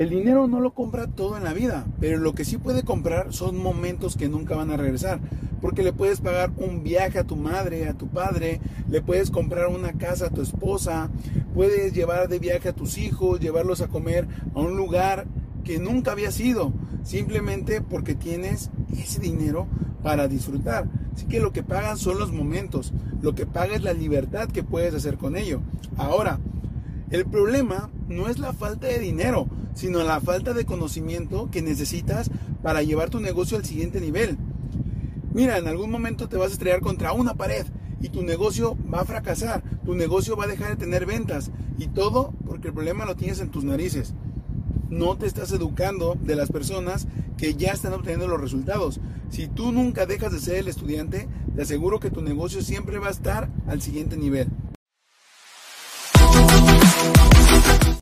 El dinero no lo compra todo en la vida, pero lo que sí puede comprar son momentos que nunca van a regresar. Porque le puedes pagar un viaje a tu madre, a tu padre, le puedes comprar una casa a tu esposa, puedes llevar de viaje a tus hijos, llevarlos a comer a un lugar que nunca había ido, simplemente porque tienes ese dinero para disfrutar. Así que lo que pagan son los momentos, lo que paga es la libertad que puedes hacer con ello. Ahora, el problema no es la falta de dinero, sino la falta de conocimiento que necesitas para llevar tu negocio al siguiente nivel. Mira, en algún momento te vas a estrellar contra una pared y tu negocio va a fracasar, tu negocio va a dejar de tener ventas y todo porque el problema lo tienes en tus narices no te estás educando de las personas que ya están obteniendo los resultados. Si tú nunca dejas de ser el estudiante, te aseguro que tu negocio siempre va a estar al siguiente nivel.